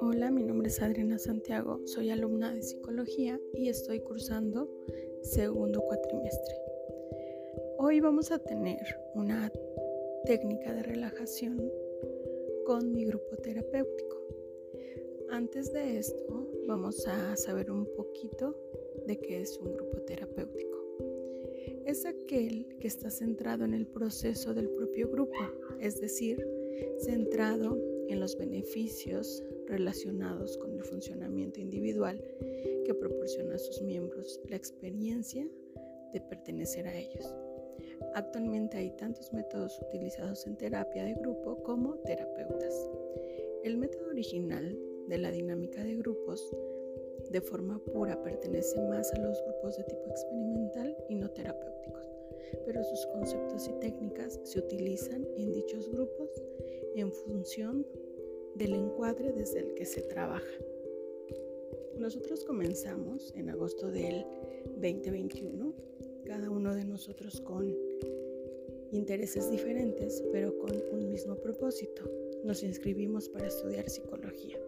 Hola, mi nombre es Adriana Santiago, soy alumna de psicología y estoy cursando segundo cuatrimestre. Hoy vamos a tener una técnica de relajación con mi grupo terapéutico. Antes de esto, vamos a saber un poquito de qué es un grupo terapéutico. Es aquel que está centrado en el proceso del propio grupo, es decir, centrado en los beneficios relacionados con el funcionamiento individual que proporciona a sus miembros la experiencia de pertenecer a ellos. Actualmente hay tantos métodos utilizados en terapia de grupo como terapeutas. El método original de la dinámica de grupos de forma pura pertenece más a los grupos de tipo experimental y no terapéuticos, pero sus conceptos y técnicas se utilizan en dichos grupos en función del encuadre desde el que se trabaja. Nosotros comenzamos en agosto del 2021, cada uno de nosotros con intereses diferentes, pero con un mismo propósito. Nos inscribimos para estudiar psicología.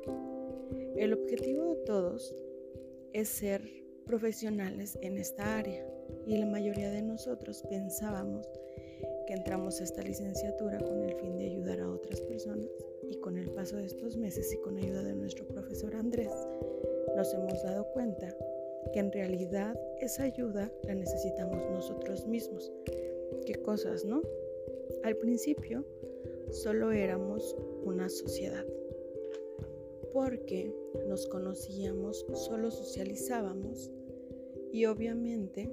El objetivo de todos es ser profesionales en esta área y la mayoría de nosotros pensábamos que entramos a esta licenciatura con el fin de ayudar a otras personas y con el paso de estos meses y con ayuda de nuestro profesor Andrés nos hemos dado cuenta que en realidad esa ayuda la necesitamos nosotros mismos. ¿Qué cosas, no? Al principio solo éramos una sociedad porque nos conocíamos, solo socializábamos y obviamente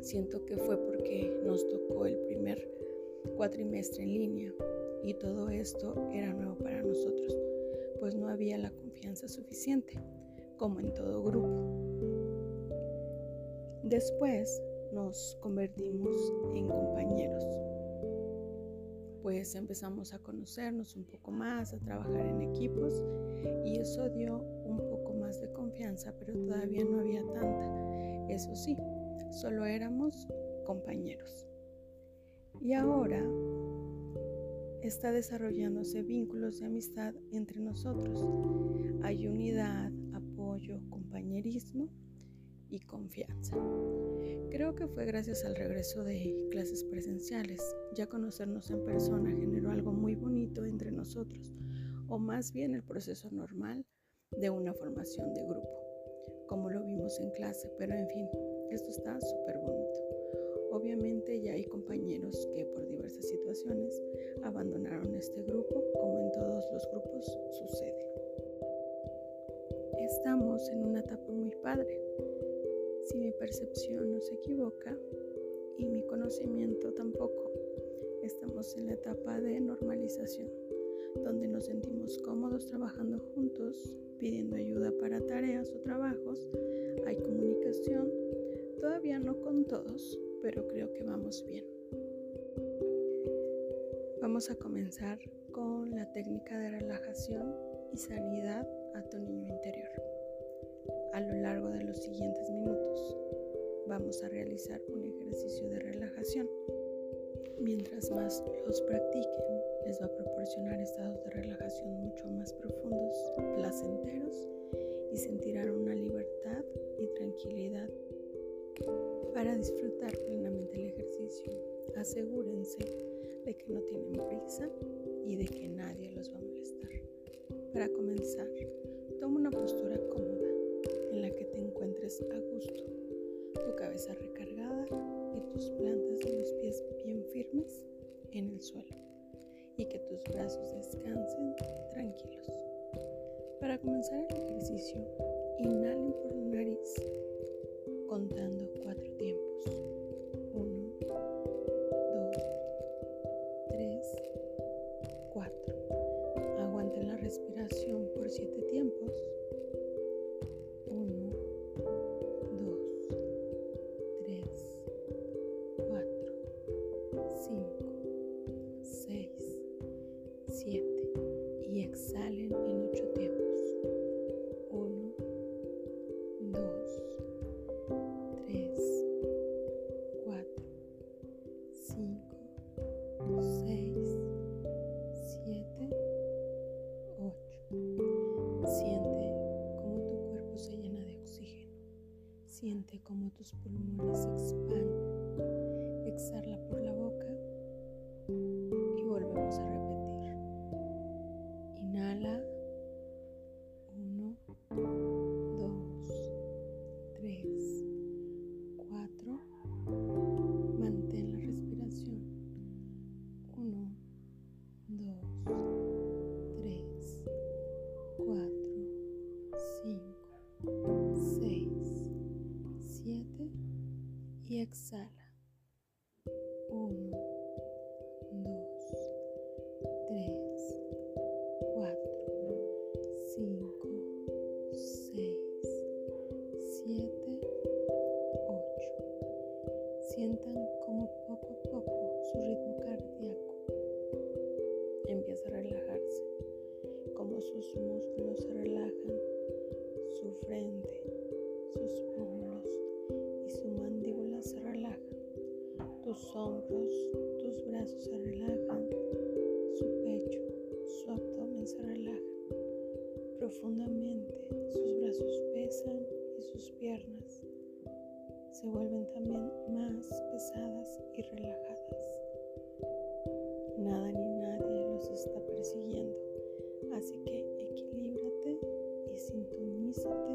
siento que fue porque nos tocó el primer cuatrimestre en línea y todo esto era nuevo para nosotros, pues no había la confianza suficiente, como en todo grupo. Después nos convertimos en compañeros, pues empezamos a conocernos un poco más, a trabajar en equipos y eso dio un poco pero todavía no había tanta. Eso sí, solo éramos compañeros. Y ahora está desarrollándose vínculos de amistad entre nosotros. Hay unidad, apoyo, compañerismo y confianza. Creo que fue gracias al regreso de clases presenciales. Ya conocernos en persona generó algo muy bonito entre nosotros, o más bien el proceso normal de una formación de grupo, como lo vimos en clase, pero en fin, esto está súper bonito. Obviamente ya hay compañeros que por diversas situaciones abandonaron este grupo, como en todos los grupos sucede. Estamos en una etapa muy padre. Si mi percepción no se equivoca y mi conocimiento tampoco, estamos en la etapa de normalización, donde nos sentimos cómodos trabajando juntos, pidiendo ayuda para tareas o trabajos, hay comunicación, todavía no con todos, pero creo que vamos bien. Vamos a comenzar con la técnica de relajación y sanidad a tu niño interior. A lo largo de los siguientes minutos vamos a realizar un ejercicio de relajación. Mientras más los practiquen, les va a proporcionar estados de relajación mucho más profundos, placenteros y sentirán una libertad y tranquilidad para disfrutar plenamente el ejercicio, asegúrense de que no tienen prisa y de que nadie los va a molestar. Para comenzar, toma una postura cómoda en la que te encuentres a gusto, tu cabeza recargada y tus plantas de los pies bien firmes en el suelo y que tus brazos descansen tranquilos. Para comenzar el ejercicio, inhalen por la nariz contando cuatro tiempos. 5, 6, 7, 8. Siente cómo tu cuerpo se llena de oxígeno. Siente cómo tus pulmones se expandan. Exhala y exhala. Se vuelven también más pesadas y relajadas. Nada ni nadie los está persiguiendo, así que equilíbrate y sintonízate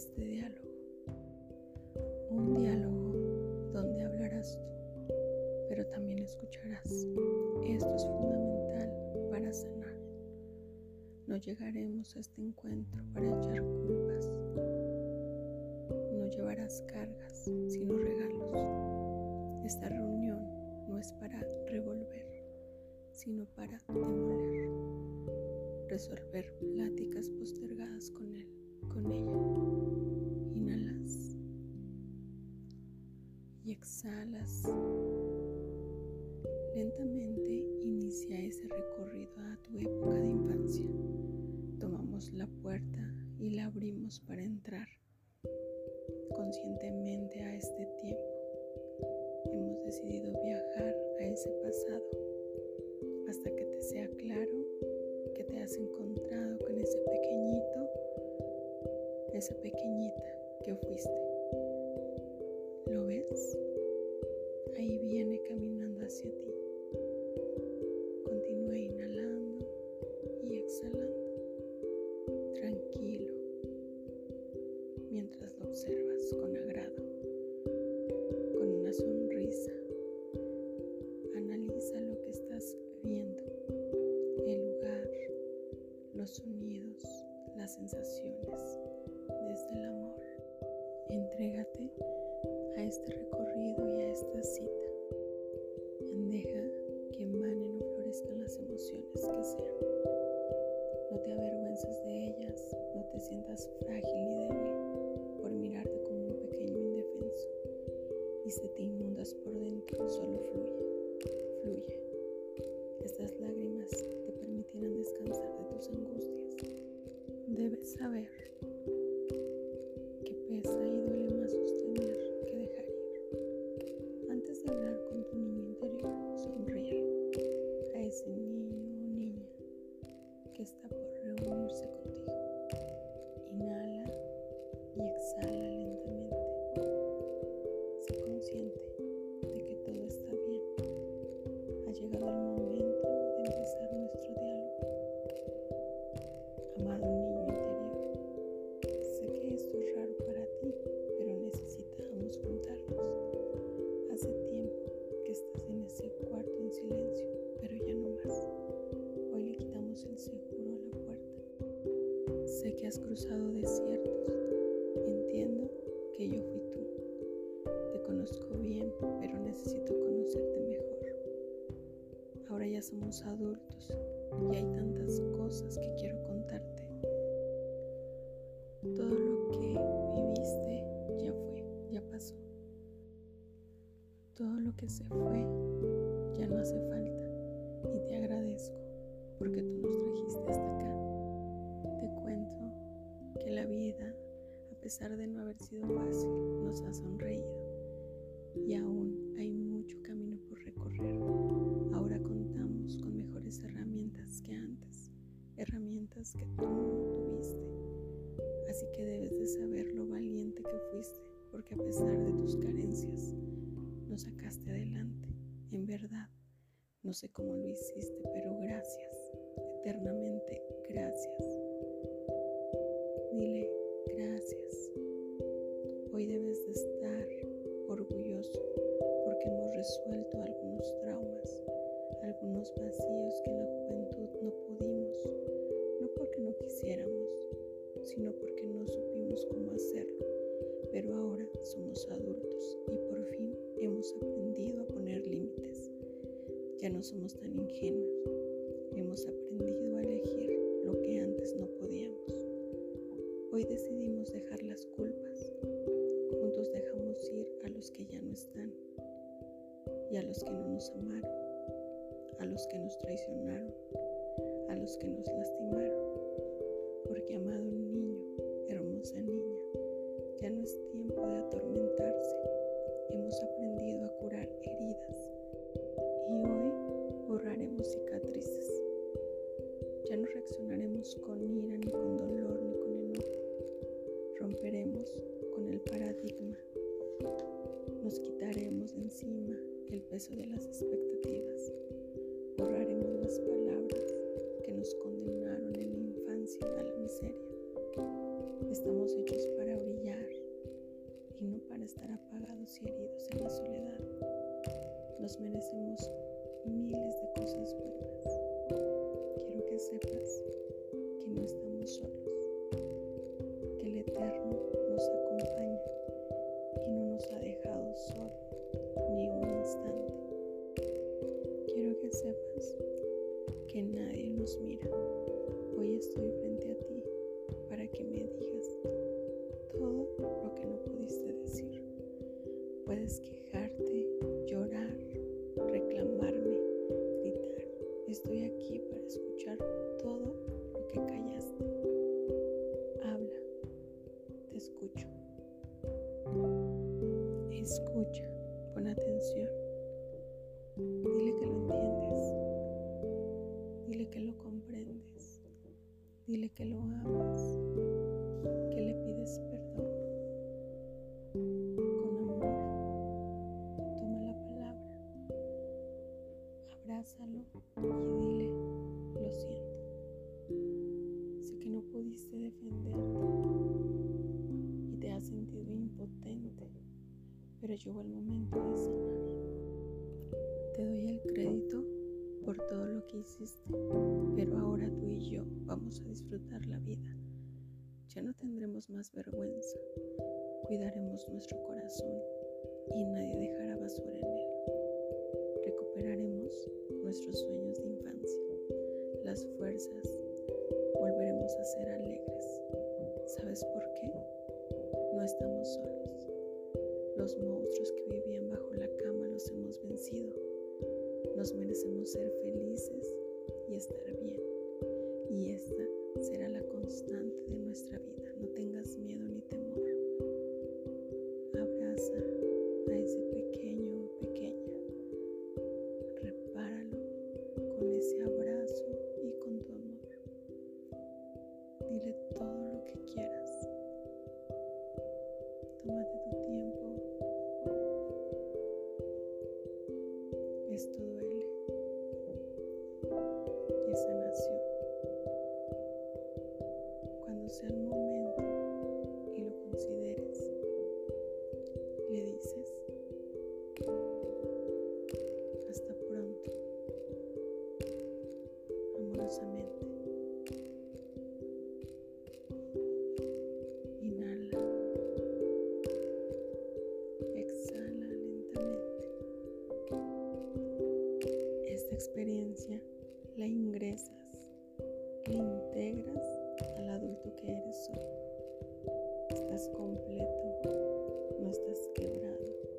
este diálogo. Un diálogo donde hablarás tú, pero también escucharás. Esto es fundamental para sanar. No llegaremos a este encuentro para echar culpas. No llevarás cargas, sino regalos. Esta reunión no es para revolver, sino para demoler. Resolver pláticas postergadas con él, con ella. Exhalas. Lentamente inicia ese recorrido a tu época de infancia. Tomamos la puerta y la abrimos para entrar conscientemente a este tiempo. Hemos decidido viajar a ese pasado hasta que te sea claro que te has encontrado con ese pequeñito, esa pequeñita que fuiste. ¿Lo ves? Ahí viene caminando hacia ti. Continúa inhalando y exhalando, tranquilo, mientras lo observas con agrado, con una sonrisa. Analiza lo que estás viendo, el lugar, los sonidos, las sensaciones, desde el amor. Entrégate a este recorrido y a ese niño o niña que está por Ahora ya somos adultos y hay tantas cosas que quiero contarte. Todo lo que viviste ya fue, ya pasó. Todo lo que se fue ya no hace falta y te agradezco porque tú nos trajiste hasta acá. Te cuento que la vida, a pesar de no haber sido fácil, nos ha sonreído y aún que tú tuviste. Así que debes de saber lo valiente que fuiste, porque a pesar de tus carencias, nos sacaste adelante. En verdad, no sé cómo lo hiciste, pero gracias, eternamente gracias. Dile gracias. Hoy debes de estar orgulloso porque hemos resuelto algunos traumas, algunos vacíos que en la juventud no pudimos, quisiéramos, sino porque no supimos cómo hacerlo. Pero ahora somos adultos y por fin hemos aprendido a poner límites. Ya no somos tan ingenuos. Hemos aprendido a elegir lo que antes no podíamos. Hoy decidimos dejar las culpas. Juntos dejamos ir a los que ya no están y a los que no nos amaron, a los que nos traicionaron, a los que nos lastimaron. Porque amado niño, Hechos para brillar y no para estar apagados y heridos en la soledad. Nos merecemos miles de cosas buenas. Quiero que sepas que no estamos solos, que el Eterno nos acompaña y no nos ha dejado solo ni un instante. Quiero que sepas que nadie nos mira. Hoy estoy Escucha, disfrutar la vida. Ya no tendremos más vergüenza, cuidaremos nuestro corazón y nadie dejará basura en él. Recuperaremos nuestros sueños de infancia, las fuerzas, volveremos a ser alegres. ¿Sabes por qué? No estamos solos. Los monstruos que vivían bajo la cama los hemos vencido. Nos merecemos ser felices y estar bien. Y esta será la constante de nuestra vida. No tengas miedo ni temor. esta experiencia la ingresas, la integras al adulto que eres hoy. Estás completo, no estás quebrado.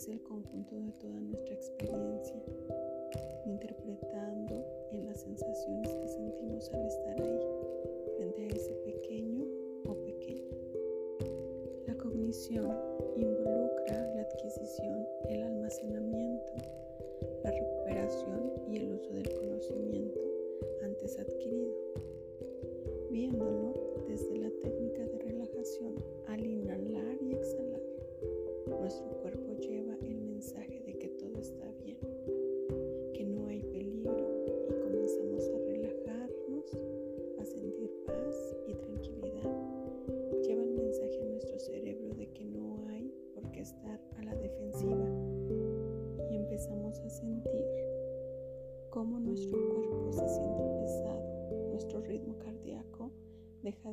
es el conjunto de toda nuestra experiencia, interpretando en las sensaciones que sentimos al estar ahí, frente a ese pequeño o pequeña. La cognición involucra la adquisición, el almacenamiento, la recuperación y el uso del conocimiento antes adquirido, viéndolo desde la técnica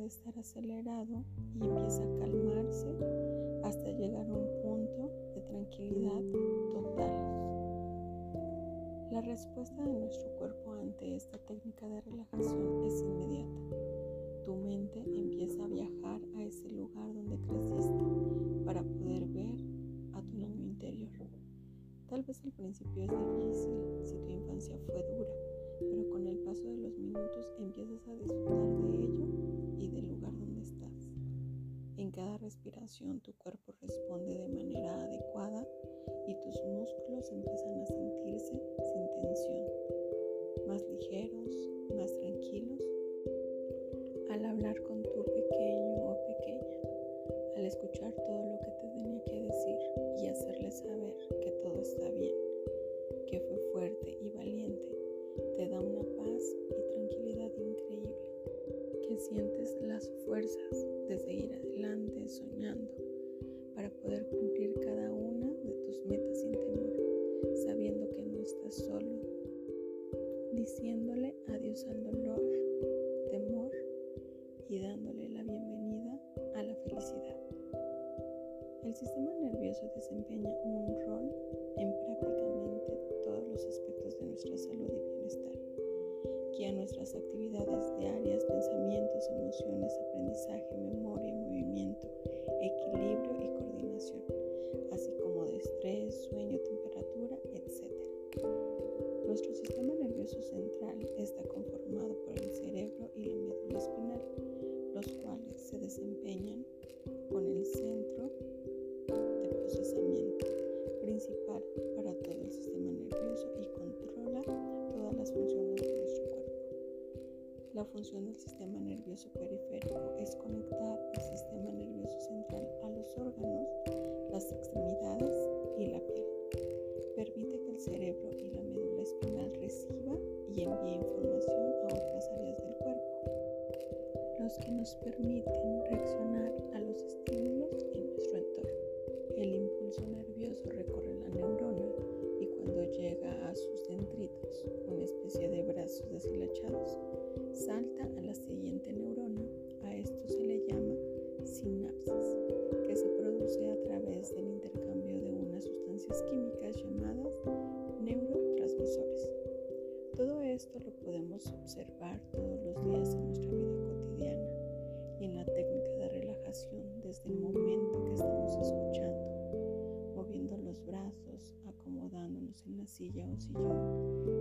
estar acelerado y empieza a calmarse hasta llegar a un punto de tranquilidad total. La respuesta de nuestro cuerpo ante esta técnica de relajación es inmediata. Tu mente empieza a viajar a ese lugar donde creciste para poder ver a tu niño interior. Tal vez al principio es difícil si tu infancia fue dura, pero con el paso de los minutos empiezas a disfrutar tu cuerpo responde de manera adecuada y tus músculos empiezan a sentirse sin tensión, más ligeros, diciéndole adiós al dolor, temor y dándole la bienvenida a la felicidad. El sistema nervioso desempeña un rol en prácticamente todos los aspectos de nuestra salud y bienestar. Guía nuestras actividades diarias, pensamientos, emociones, aprendizaje, memoria, movimiento, equilibrio y coordinación, así como de estrés, sueño, temperatura, etc. Nuestro sistema nervioso central está conformado por el cerebro y la médula espinal, los cuales se desempeñan con el centro de procesamiento principal para todo el sistema nervioso y controla todas las funciones de nuestro cuerpo. La función del sistema nervioso periférico es conectar el sistema nervioso central a los órganos, las extremidades y la piel. Permite que el cerebro y la médula espinal reciba y envíe información a otras áreas del cuerpo, los que nos permiten reaccionar a los estímulos en nuestro entorno. El impulso nervioso recorre la neurona y cuando llega a sus dendritos, una especie de brazos deshilachados, salta a la siguiente neurona. A esto se le llama sinapsis, que se produce a través del intercambio de unas sustancias químicas llamadas Todo esto lo podemos observar todos los días en nuestra vida cotidiana y en la técnica de relajación desde el momento que estamos escuchando, moviendo los brazos, acomodándonos en la silla o sillón,